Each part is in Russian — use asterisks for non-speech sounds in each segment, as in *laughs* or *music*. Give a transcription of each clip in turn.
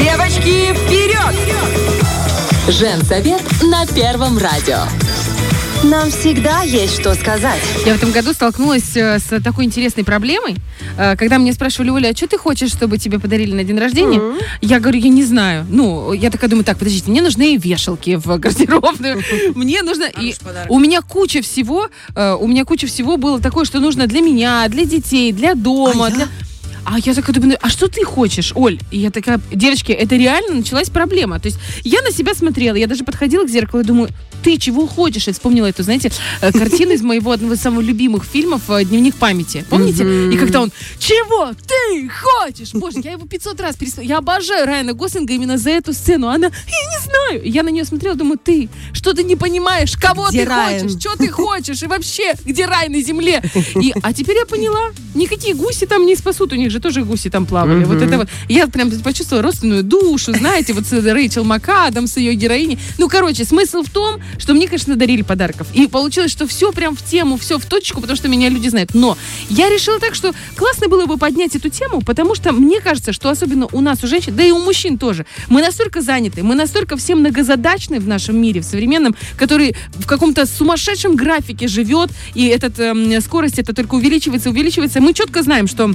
Девочки, вперед! Женсовет на Первом радио. Нам всегда есть что сказать. Я в этом году столкнулась э, с такой интересной проблемой, э, когда мне спрашивали, Оля, а что ты хочешь, чтобы тебе подарили на день рождения? Я говорю, я не знаю. Ну, я такая думаю, так, подождите, мне нужны вешалки в гардеробную, *laughs* мне нужно... и У меня куча всего, э, у меня куча всего было такое, что нужно для меня, для детей, для дома, для... А я такая думаю, а что ты хочешь, Оль? И я такая, девочки, это реально началась проблема. То есть я на себя смотрела, я даже подходила к зеркалу и думаю, ты чего хочешь? Я вспомнила эту, знаете, э, картину из моего одного из самых любимых фильмов э, «Дневник памяти». Помните? И когда он, чего ты хочешь? Боже, я его 500 раз пересмотрела. Я обожаю Райана Гослинга именно за эту сцену. Она, я не знаю. Я на нее смотрела, думаю, ты, что ты не понимаешь, кого Где ты Райан? хочешь, что ты хочешь, и вообще, где рай на земле? И, а теперь я поняла, никакие гуси там не спасут, у них же тоже гуси там плавали. Вот это вот. Я прям почувствовала родственную душу, знаете, вот с Рэйчел МакАдамс, ее героиней. Ну, короче, смысл в том, что мне, конечно, дарили подарков. И получилось, что все прям в тему, все в точку, потому что меня люди знают. Но я решила так, что классно было бы поднять эту тему, потому что мне кажется, что особенно у нас, у женщин, да и у мужчин тоже, мы настолько заняты, мы настолько все многозадачны в нашем мире, в современном, который в каком-то сумасшедшем графике живет, и этот, эм, скорость это только увеличивается, увеличивается. Мы четко знаем, что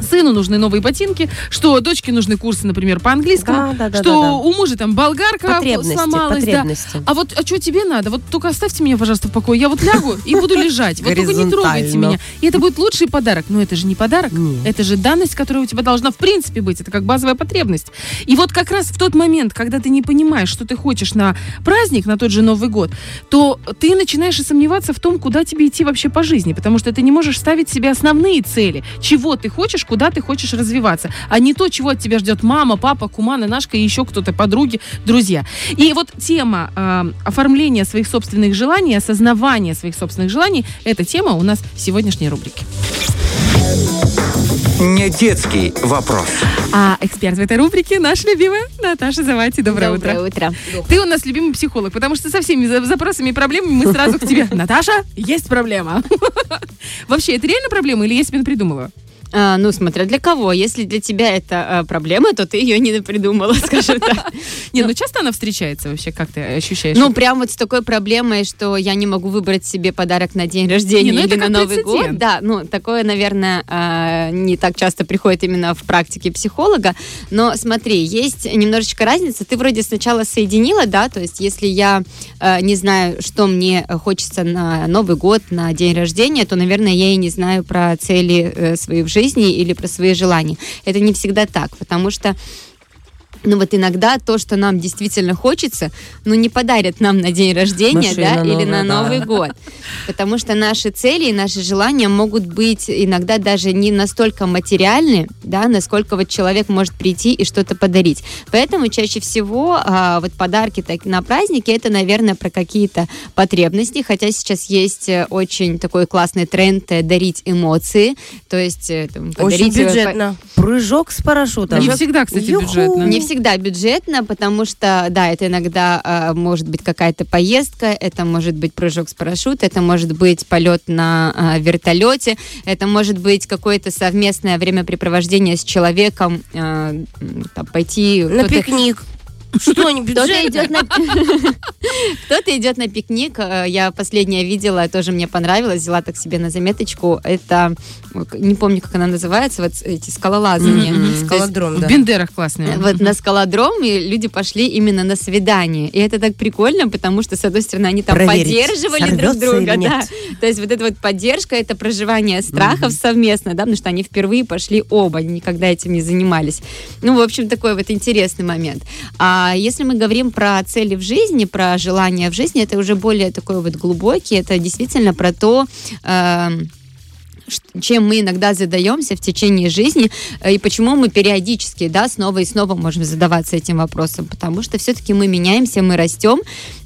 Сыну нужны новые ботинки, что дочке нужны курсы, например, по английскому, Да, да, да, что да, да. у мужа там болгарка Потребности, сломалась, да. потребности. А вот, а что тебе надо? Вот только оставьте меня, пожалуйста, в покое. Я вот лягу и буду лежать. Вот только не трогайте меня. И это будет лучший подарок. Но это же не подарок. Нет. Это же данность, которая у тебя должна в принципе быть. Это как базовая потребность. И вот как раз в тот момент, когда ты не понимаешь, что ты хочешь на праздник, на тот же Новый год, то ты начинаешь и сомневаться в том, куда тебе идти вообще по жизни. Потому что ты не можешь ставить себе основные цели. Чего ты хочешь, куда ты хочешь развиваться. А не то, чего от тебя ждет мама, папа, кума, нанашка и еще кто-то, подруги, друзья. И вот тема э, оформления своих собственных желаний, осознавания своих собственных желаний, эта тема у нас в сегодняшней рубрике. Не детский вопрос. А эксперт в этой рубрике наша любимая Наташа Завати. Доброе, утро. утро. Ты у нас любимый психолог, потому что со всеми за- запросами и проблемами мы сразу к тебе. *laughs* Наташа, есть проблема. *laughs* Вообще, это реально проблема или я себе придумала? А, ну, смотря для кого. Если для тебя это а, проблема, то ты ее не придумала, *laughs* скажем так. Не, ну часто она встречается вообще, как ты ощущаешь? Ну, прям вот с такой проблемой, что я не могу выбрать себе подарок на день рождения ну или на Новый год. Да, ну, такое, наверное, а, не так часто приходит именно в практике психолога. Но смотри, есть немножечко разница. Ты вроде сначала соединила, да, то есть если я а, не знаю, что мне хочется на Новый год, на день рождения, то, наверное, я и не знаю про цели э, свои в жизни или про свои желания. Это не всегда так, потому что ну вот иногда то, что нам действительно хочется, ну не подарят нам на день рождения, Машина да, или на новая, да. Новый год. Потому что наши цели и наши желания могут быть иногда даже не настолько материальны, да, насколько вот человек может прийти и что-то подарить. Поэтому чаще всего а, вот подарки так, на праздники это, наверное, про какие-то потребности, хотя сейчас есть э, очень такой классный тренд э, дарить эмоции, то есть э, там, Очень подарить, по- бюджетно. Прыжок с парашютом. Не всегда, кстати, Юху. бюджетно. Не всегда бюджетно, потому что, да, это иногда а, может быть какая-то поездка, это может быть прыжок с парашюта, это может быть полет на а, вертолете, это может быть какое-то совместное времяпрепровождение с человеком, м, там, пойти... На пикник. Что, кто-то идет на *laughs* кто-то идет на пикник. Э, Я последнее видела, тоже мне понравилось, взяла так себе на заметочку. Это не помню, как она называется, вот эти скалолазания. Есть Скалодром, В да. Бендерах классные. вот на скалодром, и люди пошли именно на свидание. И это так прикольно, потому что, с одной стороны, они там Проверить, поддерживали друг друга. Да. То есть вот эта вот поддержка, это проживание страхов совместно, да, потому что они впервые пошли оба, они никогда этим не занимались. Ну, в общем, такой вот интересный момент. А если мы говорим про цели в жизни, про желания в жизни, это уже более такой вот глубокий, это действительно про то, ш- чем мы иногда задаемся в течение жизни, э, и почему мы периодически, да, снова и снова можем задаваться этим вопросом, потому что все-таки мы меняемся, мы растем,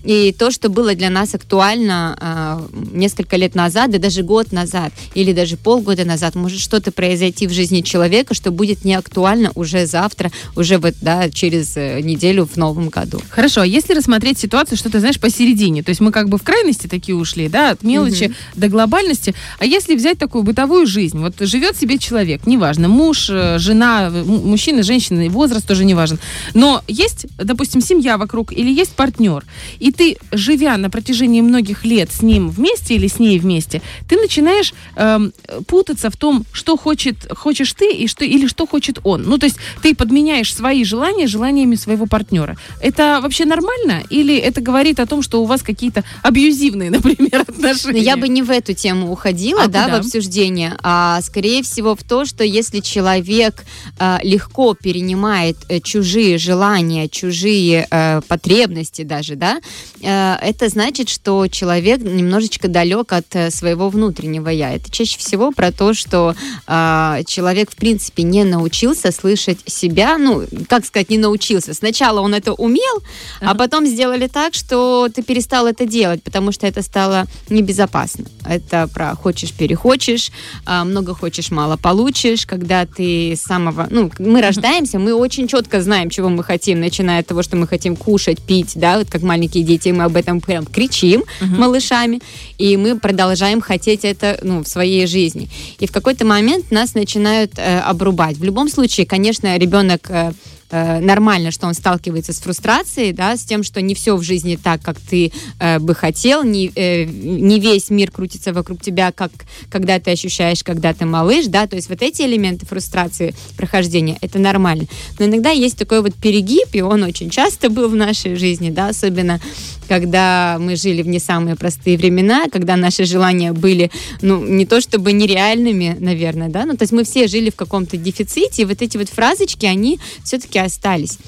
И то, что было для нас актуально а, несколько лет назад, да даже год назад, или даже полгода назад, может что-то произойти в жизни человека, что будет не актуально уже завтра, уже вот, да, через э, неделю в новом году. Хорошо, а если рассмотреть ситуацию, что ты знаешь, посередине, то есть мы как бы в крайности такие ушли, да, от мелочи до глобальности, а если взять такую бытовую жизнь, вот живет себе человек, неважно, муж, э, жена, м- мужчина, женщина, и возраст тоже не важен, но есть, допустим, семья вокруг или есть партнер, и ты, живя на протяжении многих лет с ним вместе или с ней вместе, ты начинаешь эм, путаться в том, что хочет, хочешь ты и что, или что хочет он. Ну, то есть ты подменяешь свои желания желаниями своего партнера. Это вообще нормально? Или это говорит о том, что у вас какие-то абьюзивные, *laughs* например, отношения? Но я бы не в эту тему уходила, А да, куда? в обсуждение, а скорее всего в то, что если человек э, легко перенимает э, чужие желания, чужие э, потребности даже, да, это значит, что человек немножечко далек от э, своего внутреннего я. Это чаще всего про то, что э, человек в принципе не научился слышать себя, ну, как сказать, не научился. Сначала он это умел, а потом сделали так, что ты перестал это делать, потому что это стало небезопасно. Это про хочешь, перехочешь, а, много хочешь, мало получишь, когда ты с самого... Ну, мы рождаемся, мы очень четко знаем, чего мы хотим, начиная от того, что мы хотим кушать, пить, да, вот как маленькие дети, мы об этом прям кричим малышами, и мы продолжаем хотеть это, ну, в своей жизни. И в какой-то момент нас начинают э, обрубать. В любом случае, конечно, ребенок э, э, нормально, что он сталкивается с фрустрацией, да, с тем, что не все в жизни так, как ты э, бы хотел, не, э, не весь мир крутится вокруг тебя, как когда ты ощущаешь, когда ты малыш, да, то есть вот эти элементы фрустрации, прохождения, это нормально. Но иногда есть такой вот перегиб, и он очень часто был в нашей жизни, да, особенно когда мы жили в не самые простые времена, когда наши желания были, ну, не то чтобы нереальными, наверное, да, ну, то есть мы все жили в каком-то дефиците, и вот эти вот фразочки, они все-таки остались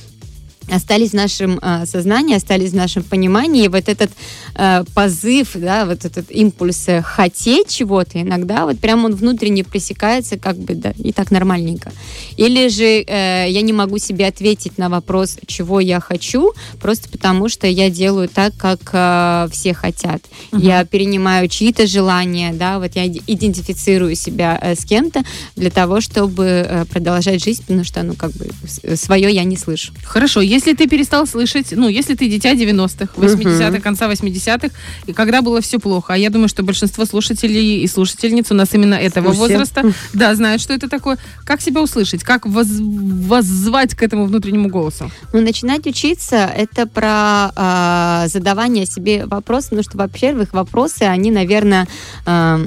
остались в нашем э, сознании, остались в нашем понимании. И вот этот э, позыв, да, вот этот импульс э, хотеть чего-то, иногда вот прям он внутренне пресекается, как бы, да, и так нормальненько. Или же э, я не могу себе ответить на вопрос, чего я хочу, просто потому что я делаю так, как э, все хотят. Я перенимаю чьи-то желания, да, вот я идентифицирую себя э, с кем-то для того, чтобы э, продолжать жизнь, потому что, ну, как бы, свое я не слышу. Хорошо, если ты перестал слышать, ну, если ты дитя 90-х, 80-х, конца 80-х, и когда было все плохо, а я думаю, что большинство слушателей и слушательниц у нас именно этого Все. возраста, да, знают, что это такое. Как себя услышать? Как воз- воззвать к этому внутреннему голосу? Ну, начинать учиться это про а, задавание себе вопросов, потому что, во-первых, вопросы, они, наверное, а,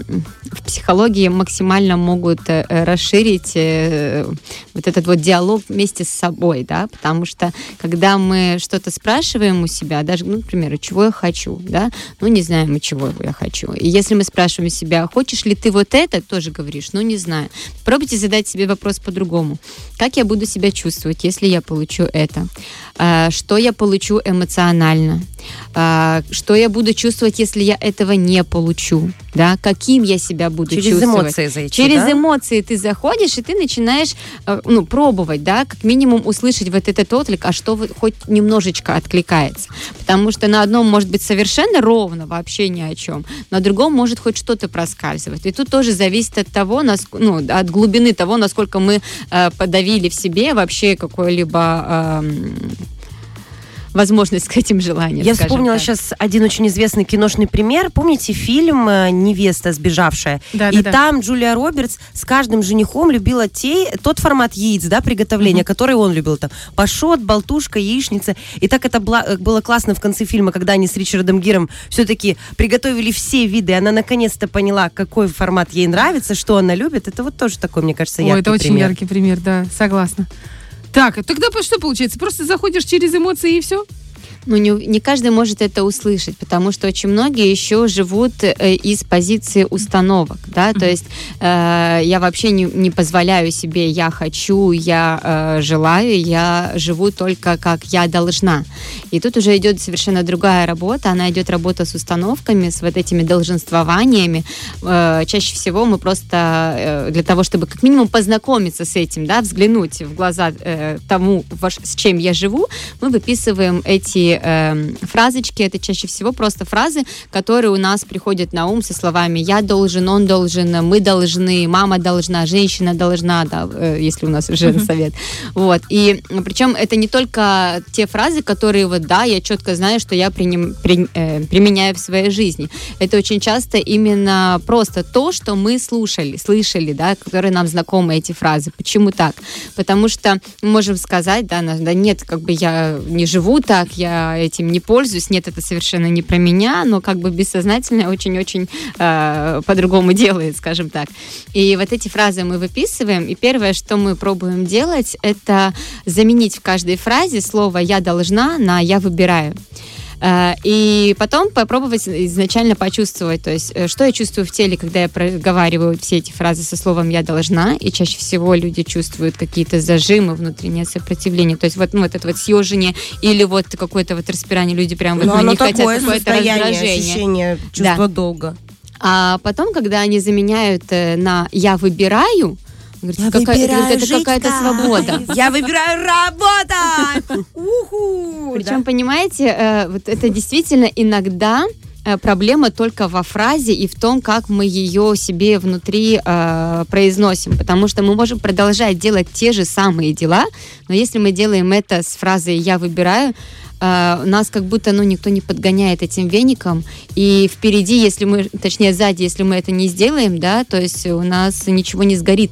в психологии максимально могут э, э, расширить э, вот этот вот диалог вместе с собой, да, потому что когда мы что-то спрашиваем у себя, даже, ну, например, «А чего я хочу, да, ну, не знаем мы, чего я хочу. И если мы спрашиваем себя, хочешь ли ты вот это, тоже говоришь, ну, не знаю. Пробуйте задать себе вопрос по-другому. Как я буду себя чувствовать, если я получу это? А, Что я получу эмоционально? А, Что я буду чувствовать, если я этого не получу? Да? Каким я себя буду Через чувствовать? эмоции зайти, Через да? эмоции ты заходишь, и ты начинаешь э, ну, пробовать, да, как минимум услышать вот этот отклик, а что вот хоть немножечко откликается. Потому что на одном может быть совершенно ровно, вообще ни о чем, на другом может хоть что-то проскальзывать. И тут тоже зависит от того, ну, от глубины того, насколько мы э, подавили в себе вообще какое-либо эм, возможность к этим желаниям. Я вспомнила так. сейчас один очень известный киношный пример. Помните фильм э, «Невеста сбежавшая»? Да, И да, да. там Джулия Робертс с каждым женихом любила те, тот формат яиц, да, приготовления, который он любил. Там пашот, болтушка, яичница. И так это э, было классно в конце фильма, когда они с Ричардом Гиром все-таки приготовили все виды. Она наконец-то поняла, какой формат ей нравится, что она любит. Это вот тоже такой, мне кажется, Ой, яркий это очень пример. яркий пример, да, согласна. Так, тогда по- что получается? Просто заходишь через эмоции и все? Ну, не, не каждый может это услышать, потому что очень многие еще живут э, из позиции установок, да, то есть э, я вообще не, не позволяю себе «я хочу», «я э, желаю», я живу только как «я должна». И тут уже идет совершенно другая работа, она идет работа с установками, с вот этими долженствованиями. Э, чаще всего мы просто э, для того, чтобы как минимум познакомиться с этим, да, взглянуть в глаза э, тому, во с чем я живу, мы выписываем эти э, фразочки, это чаще всего просто фразы, которые у нас приходят на ум со словами «я должен», «он должен», «мы должны», «мама должна», «женщина должна», да, э, если у нас *laughs* уже совет. Вот. И причем это не только те фразы, которые вот, да, я четко знаю, что я приним- при- э, применяю в своей жизни. Это очень часто именно просто то, что мы слушали, слышали, да, которые нам знакомы эти фразы. Почему так? Потому что мы можем сказать, да, да нет, как бы я не живу так, я этим не пользуюсь, нет, это совершенно не про меня, но как бы бессознательно очень-очень э, по-другому делает, скажем так. И вот эти фразы мы выписываем, и первое, что мы пробуем делать, это заменить в каждой фразе слово «я должна» на «я выбираю». Э, И потом попробовать изначально почувствовать, то есть, э, что я чувствую в теле, когда я проговариваю все эти фразы со словом «я должна», и чаще всего люди чувствуют какие-то зажимы, внутреннее сопротивление, то есть вот, ну, вот это вот съежение или вот какое-то вот распирание, люди прям вот, Но ну, оно не хотят какое-то раздражение. ощущение чувства долга. А потом, когда они заменяют э, на «я выбираю», говорят, Я какая- выбираю говорят, это какая-то свобода. Я выбираю работать! Уху! Причем, понимаете, э, вот это действительно иногда э, проблема только во фразе и в том, как мы ее себе внутри э, произносим. Потому что мы можем продолжать делать те же самые дела, но если мы делаем это с фразой «я выбираю», э, нас как будто ну, никто не подгоняет этим веником. И впереди, если мы, точнее, сзади, если мы это не сделаем, да, то есть у нас ничего не сгорит.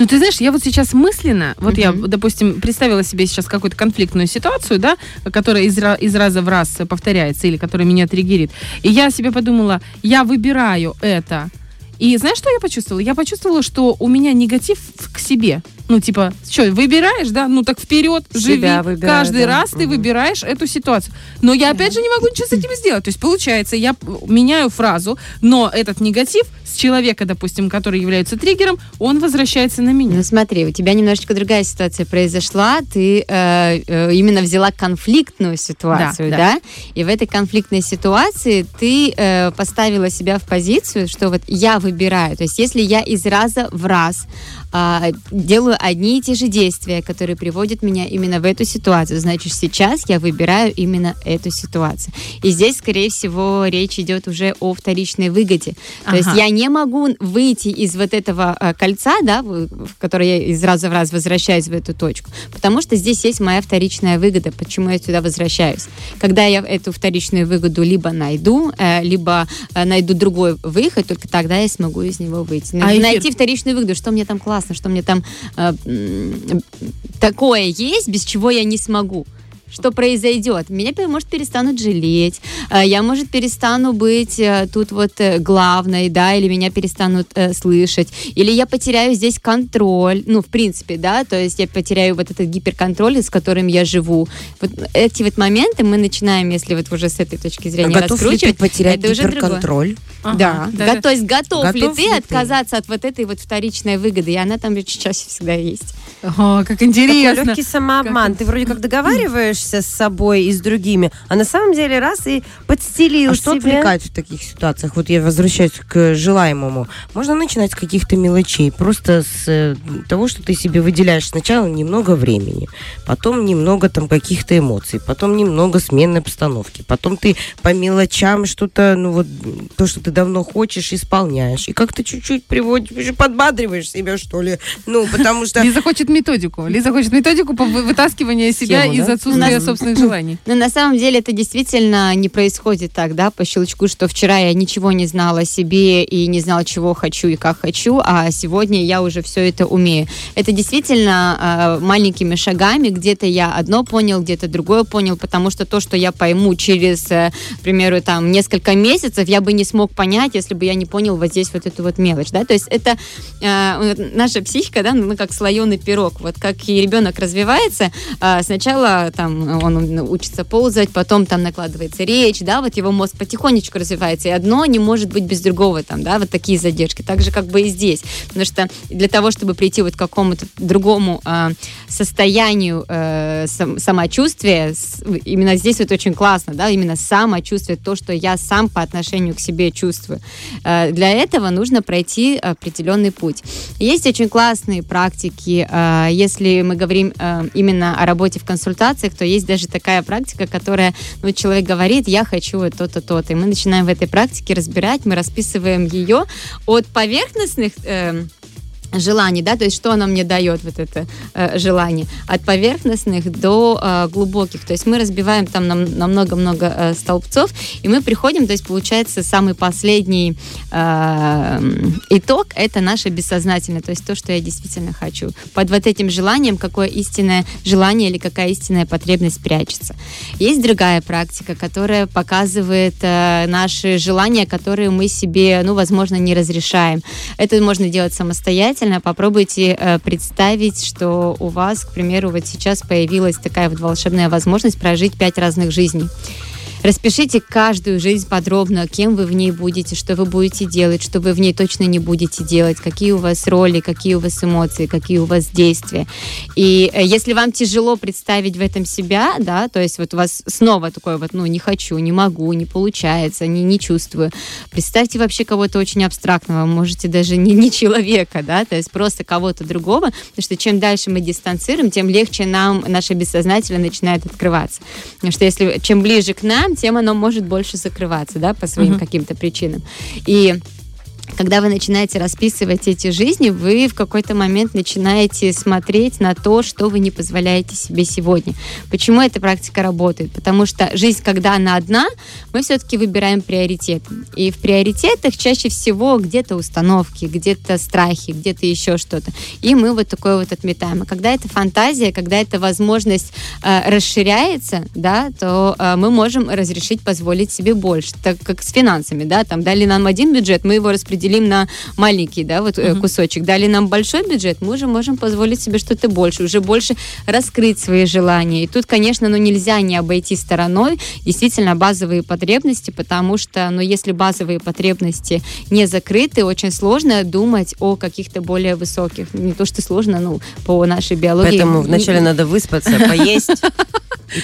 Ну, ты знаешь, я вот сейчас мысленно, вот я, Мгм. допустим, представила себе сейчас какую-то конфликтную ситуацию, да, которая из, из раза в раз повторяется или которая меня триггерит. И я себе подумала, я выбираю это. И знаешь, что я почувствовала? Я почувствовала, что у меня негатив к себе. Ну, типа, что, выбираешь, да? Ну, так вперед, живи. Выбираю, Каждый да. раз ты выбираешь эту ситуацию. Но я, опять же, не могу ничего с этим сделать. То есть, получается, я меняю фразу, но этот негатив с человека, допустим, который является триггером, он возвращается на меня. Ну смотри, у тебя немножечко другая ситуация произошла. Ты э, э, именно взяла конфликтную ситуацию, Да, да, да. И в этой конфликтной ситуации ты э, поставила себя в позицию, что вот я выбираю. То есть если я из раза в раз а, делаю одни и те же действия, которые приводят меня именно в эту ситуацию, значит сейчас я выбираю именно эту ситуацию. И здесь, скорее всего, речь идет уже о вторичной выгоде. То есть Ага. я не могу выйти из вот этого э, кольца, да, в, в которое я из раза в раз возвращаюсь в эту точку, потому что здесь есть моя вторичная выгода, почему я сюда возвращаюсь. Когда я эту вторичную выгоду либо найду, э, либо э, найду другой выход, только тогда я смогу из него выйти. А эфир- Найти вторичную выгоду, что мне там классно, что мне там э, такое есть, без чего я не смогу что произойдет? Меня может перестанут жалеть, э, я может перестану быть э, тут вот э, главной, да, или меня перестанут э, слышать, или я потеряю здесь контроль, ну в принципе, да, то есть я потеряю вот этот гиперконтроль, с которым я живу. Вот эти вот моменты мы начинаем, если вот уже с этой точки зрения Готов ли ты раскручивать, потерять это уже другое. гиперконтроль? Да, Ага, Го- то есть готов, Готов ли ли ты ты? отказаться от вот этой вот вторичной выгоды, и она там чаще всегда есть. О, как Такой интересно. легкий самообман. Как Ты вроде как договариваешься с собой и с другими, а на самом деле раз и подстелил А что себе. отвлекает в таких ситуациях? Вот я возвращаюсь к желаемому. Можно начинать с каких-то мелочей. Просто с э, того, что ты себе выделяешь сначала немного времени, потом немного там каких-то эмоций, потом немного сменной обстановки, потом ты по мелочам что-то, ну вот, то, что ты давно хочешь, исполняешь. И как-то чуть-чуть приводишь, подбадриваешь себя, что ли. Ну, потому *laughs* что... Лиза хочет методику. Лиза хочет методику по вы- вытаскиванию себя Схему, из да? отсутствия Нас- собственных желаний. Но на самом деле это действительно не происходит так, да, по щелчку, что вчера я ничего не знала о себе и не знала, чего хочу и как хочу, а сегодня я уже все это умею. Это действительно э, маленькими шагами, где-то я одно понял, где-то другое понял, потому что то, что я пойму через, э, к примеру, там, несколько месяцев, я бы не смог понять, если бы я не понял вот здесь вот эту вот мелочь, да, то есть это э, наша психика, да, ну, как слоеный пирог, вот как и ребенок развивается, а, сначала там он учится ползать, потом там накладывается речь, да, вот его мозг потихонечку развивается, и одно не может быть без другого, там, да, вот такие задержки, так же как бы и здесь, потому что для того, чтобы прийти вот к какому-то другому а, состоянию э, сам- самочувствия, с- именно здесь вот очень классно, да, именно самочувствие, то, что я сам по отношению к себе чувствую. Э, Для этого нужно пройти определенный путь. Есть очень классные практики. э, Если мы говорим э, именно о работе в консультациях, то есть даже такая практика, которая, ну, человек говорит, я хочу то-то, то-то. И мы начинаем в этой практике разбирать, мы расписываем ее от поверхностных эм, желаний, да, то есть что оно мне дает, вот это э, желание, от поверхностных до э, глубоких, то есть мы разбиваем там на, на много-много э, столбцов, и мы приходим, то есть получается самый последний э, итог, это наше бессознательное, то есть то, что я действительно хочу. Под вот этим желанием, какое истинное желание или какая истинная потребность прячется. Есть другая практика, которая показывает э, наши желания, которые мы себе, ну, возможно, не разрешаем. Это можно делать самостоятельно. Попробуйте э, представить, что у вас, к примеру, вот сейчас появилась такая вот волшебная возможность прожить пять разных жизней. Распишите каждую жизнь подробно, кем вы в ней будете, что вы будете делать, что вы в ней точно не будете делать, какие у вас роли, какие у вас эмоции, какие у вас действия. И э, если вам тяжело представить в этом себя, да, то есть вот у вас снова такое вот, ну, не хочу, не могу, не получается, не, не чувствую, представьте вообще кого-то очень абстрактного, можете даже не, не человека, да, то есть просто кого-то другого, потому что чем дальше мы дистанцируем, тем легче нам наше бессознательное начинает открываться. Потому что если чем ближе к нам, тем оно может больше закрываться, да, по своим каким-то причинам. И когда вы начинаете расписывать эти жизни, вы в какой-то момент начинаете смотреть на то, что вы не позволяете себе сегодня. Почему эта практика работает? Потому что жизнь, когда она одна, мы все-таки выбираем приоритет. И в приоритетах чаще всего где-то установки, где-то страхи, где-то еще что-то. И мы вот такое вот отметаем. А когда это фантазия, когда эта возможность э, расширяется, да, то э, мы можем разрешить позволить себе больше. Так как с финансами, да, там дали нам один бюджет, мы его распределим на маленький, да, вот э, кусочек. Дали нам большой бюджет, мы уже можем позволить себе что-то больше, уже больше раскрыть свои желания. И тут, конечно, ну нельзя не обойти стороной действительно базовые потребности, потому что, ну, если базовые потребности не закрыты, очень сложно думать о каких-то более высоких. Не то, что сложно, ну, по нашей биологии. Поэтому вначале надо выспаться, поесть. *laughs*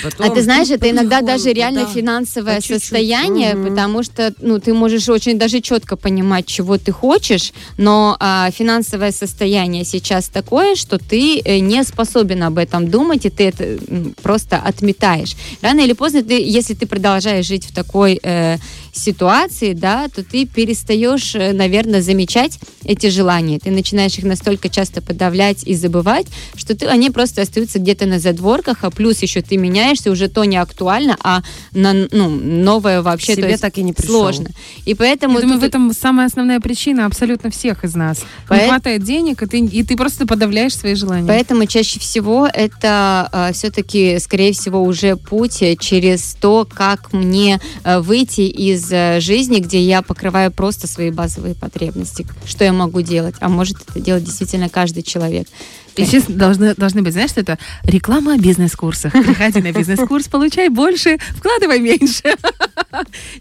Потом А ты знаешь, это иногда даже реально да. финансовое По состояние, потому что ну ты можешь очень даже четко понимать, чего ты хочешь, но а, финансовое состояние сейчас такое, что ты э, не способен об этом думать, и ты это просто отметаешь. Рано или поздно ты, если ты продолжаешь жить в такой э, ситуации, да, то ты перестаешь, э, наверное, замечать эти желания. Ты начинаешь их настолько часто подавлять и забывать, что ты, они просто остаются где-то на задворках, а плюс еще ты меняешься, уже то не актуально, а на, ну, новое вообще Себе то есть так и не пришел. сложно. И поэтому Я думаю, в тут- этом самая основная причина абсолютно всех из нас. Не Поэт- хватает денег, и ты, и ты просто подавляешь свои желания. Поэтому чаще всего это все-таки, скорее всего, уже путь э, через то, как мне э, выйти из э, жизни, где я покрываю просто свои базовые потребности. Что я могу делать? А может это делать действительно каждый человек. И сейчас должны, должны быть, знаешь, что это реклама о бизнес-курсах. Приходи на бизнес-курс, получай больше, вкладывай меньше.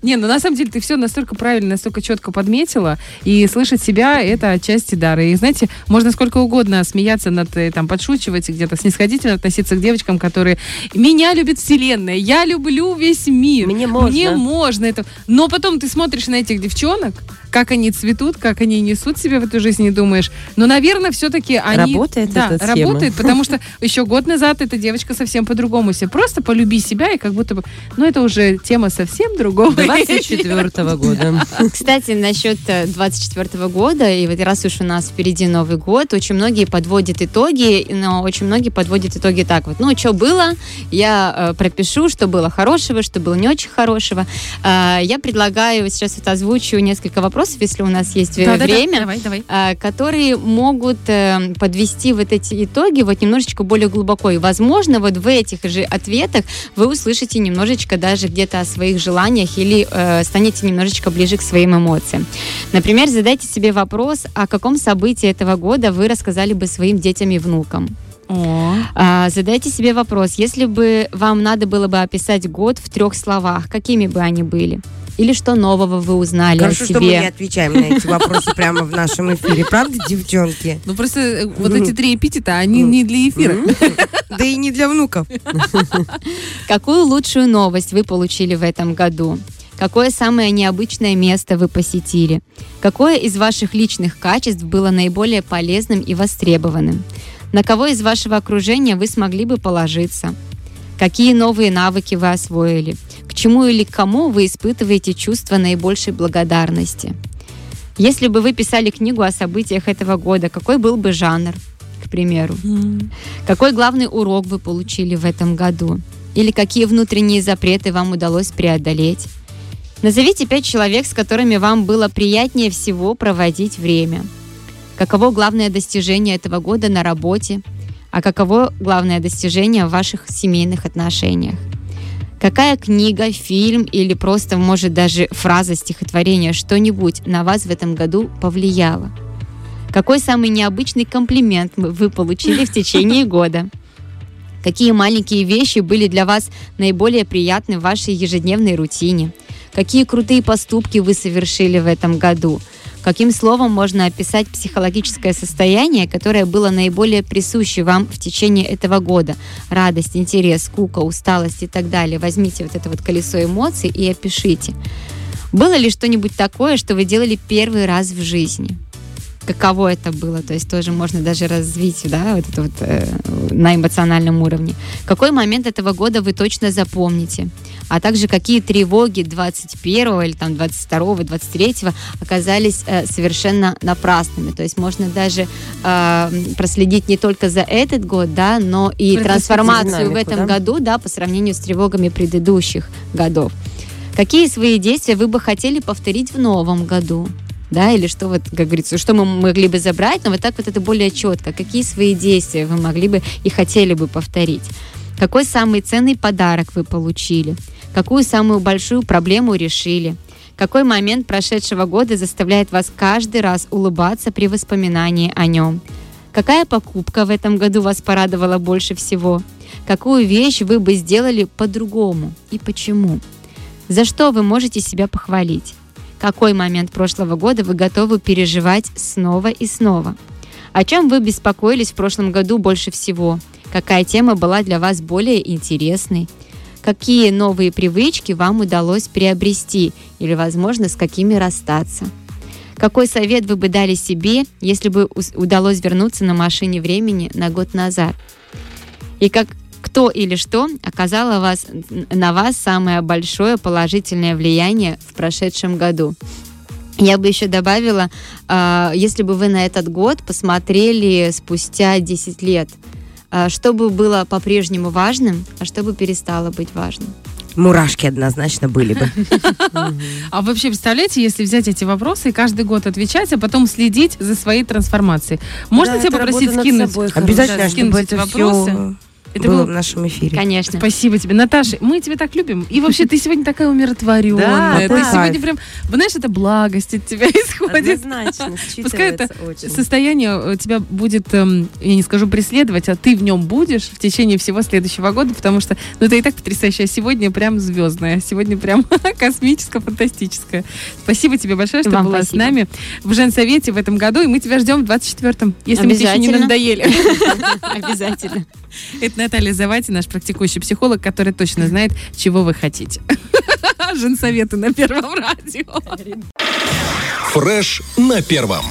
Не, ну на самом деле ты все настолько правильно, настолько четко подметила, и слышать себя это отчасти дар. И знаете, можно сколько угодно смеяться над, э, там, подшучивать, где-то снисходительно относиться к девочкам, которые меня любит вселенная, я люблю весь мир. Мне можно. Мне можно это. Но потом ты смотришь на этих девчонок, как они цветут, как они несут себя в эту жизнь и думаешь, ну, наверное, все-таки они... Работает да, эта схема? работает, потому что еще год назад эта девочка совсем по-другому себя. Просто полюби себя, и как будто бы... Ну, это уже тема совсем другого. 24 *laughs* года. Кстати, насчет 24 года, и вот раз уж у нас впереди Новый год, очень многие подводят итоги, но очень многие подводят итоги так вот. Ну, что было, я э, пропишу, что было хорошего, что было не очень хорошего. Э, я предлагаю, сейчас вот озвучу несколько вопросов, если у нас есть э, Да-да-да, время. Давай, давай. э, которые могут э, подвести вот эти итоги вот немножечко более глубоко. И, возможно, вот в этих же ответах вы услышите немножечко даже где-то о своих желаниях или э, станете немножечко ближе к своим эмоциям. Например, задайте себе вопрос, о каком событии этого года вы рассказали бы своим детям и внукам. О, А, задайте себе вопрос, если бы вам надо было бы описать год в трех словах, какими бы они были? Или что нового вы узнали Хорошо, о что мы не себе? отвечаем на эти вопросы прямо в нашем эфире. Правда, девчонки? ну просто э, вот эти три эпитета, они не для эфира. Да и не для внуков. Какую лучшую новость вы получили в этом году? Какое самое необычное место вы посетили? Какое из ваших личных качеств было наиболее полезным и востребованным? На кого из вашего окружения вы смогли бы положиться? Какие новые навыки вы освоили? Чему или кому вы испытываете чувство наибольшей благодарности? Если бы вы писали книгу о событиях этого года, какой был бы жанр, к примеру? Какой главный урок вы получили в этом году? Или какие внутренние запреты вам удалось преодолеть? Назовите пять человек, с которыми вам было приятнее всего проводить время. Каково главное достижение этого года на работе? А каково главное достижение в ваших семейных отношениях? Какая книга, фильм или просто, может, даже фраза стихотворения, что-нибудь на вас в этом году повлияло? Какой самый необычный комплимент вы получили в течение *laughs* года? Какие маленькие вещи были для вас наиболее приятны в вашей ежедневной рутине? Какие крутые поступки вы совершили в этом году? Каким словом можно описать психологическое состояние, которое было наиболее присуще вам в течение этого года? Радость, интерес, скука, усталость и так далее. Возьмите вот это вот колесо эмоций и опишите. Было ли что-нибудь такое, что вы делали первый раз в жизни? каково это было, то есть тоже можно даже развить, да, вот это вот э, на эмоциональном уровне. Какой момент этого года вы точно запомните, а также какие тревоги 21 или там 22 23 оказались э, совершенно напрасными, то есть можно даже э, проследить не только за этот год, да, но и трансформацию в этом да? году, да, по сравнению с тревогами предыдущих годов. Какие свои действия вы бы хотели повторить в новом году? да, или что вот, как говорится, что мы могли бы забрать, но вот так вот это более четко. Какие свои действия вы могли бы и хотели бы повторить? Какой самый ценный подарок вы получили? Какую самую большую проблему решили? Какой момент прошедшего года заставляет вас каждый раз улыбаться при воспоминании о нем? Какая покупка в этом году вас порадовала больше всего? Какую вещь вы бы сделали по-другому и почему? За что вы можете себя похвалить? Какой момент прошлого года вы готовы переживать снова и снова? О чем вы беспокоились в прошлом году больше всего? Какая тема была для вас более интересной? Какие новые привычки вам удалось приобрести или, возможно, с какими расстаться? Какой совет вы бы дали себе, если бы удалось вернуться на машине времени на год назад? И как кто или что оказало вас, на вас самое большое положительное влияние в прошедшем году? Я бы еще добавила, э, если бы вы на этот год посмотрели спустя 10 лет, что бы было по-прежнему важным, а что бы перестало быть важным? Мурашки однозначно были бы. *laughs* А вообще, представляете, если взять эти вопросы и каждый год отвечать, а потом следить за своей трансформацией. Можно тебя попросить скинуть? Обязательно, чтобы скинуть это эти вопросы. все Это было было в нашем эфире. Конечно. Спасибо тебе, Наташа. Мы тебя так любим. И вообще, ты сегодня такая умиротворенная. Да, ты да. сегодня прям, знаешь, это благость от тебя *laughs* исходит. Однозначно, Пускай это очень. Состояние э, тебя будет, эм, я не скажу преследовать, а ты в нем будешь в течение всего следующего года, потому что, ну, это и так потрясающее. А сегодня прям звездное. Сегодня прям *laughs* космическое, фантастическое. Спасибо тебе большое, что Вам была спасибо. с нами в Женсовете в этом году, и мы тебя ждем в 24-м, если мы тебе еще не надоели. *laughs* Обязательно. Это Наталья Завати, наш практикующий психолог, который точно знает, чего вы хотите. *laughs* Женсоветы на Первом радио. Фреш на первом.